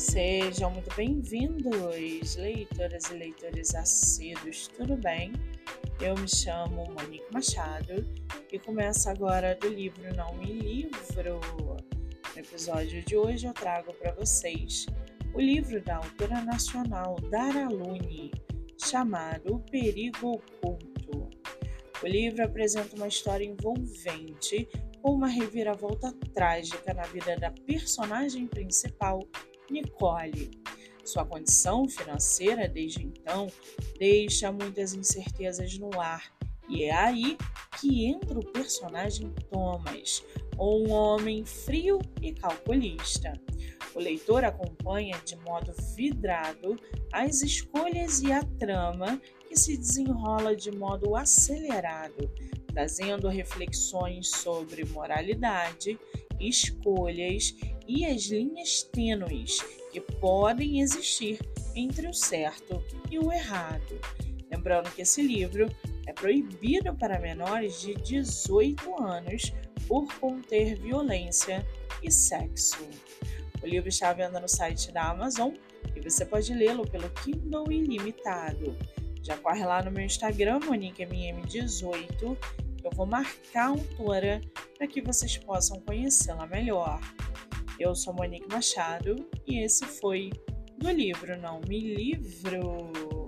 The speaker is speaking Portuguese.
Sejam muito bem-vindos, leitoras e leitores assíduos, tudo bem? Eu me chamo Monique Machado e começo agora do livro Não Me Livro. No episódio de hoje eu trago para vocês o livro da autora nacional Dara Lune, chamado O Perigo Oculto. O livro apresenta uma história envolvente com uma reviravolta trágica na vida da personagem principal, Nicole. Sua condição financeira desde então deixa muitas incertezas no ar, e é aí que entra o personagem Thomas, um homem frio e calculista. O leitor acompanha de modo vidrado as escolhas e a trama que se desenrola de modo acelerado, trazendo reflexões sobre moralidade, escolhas e as linhas tênues que podem existir entre o certo e o errado. Lembrando que esse livro é proibido para menores de 18 anos por conter violência e sexo. O livro está à venda no site da Amazon e você pode lê-lo pelo Kindle Ilimitado. Já corre lá no meu Instagram, MoniqueMM18, eu vou marcar a autora para que vocês possam conhecê-la melhor. Eu sou Monique Machado e esse foi do livro Não Me Livro.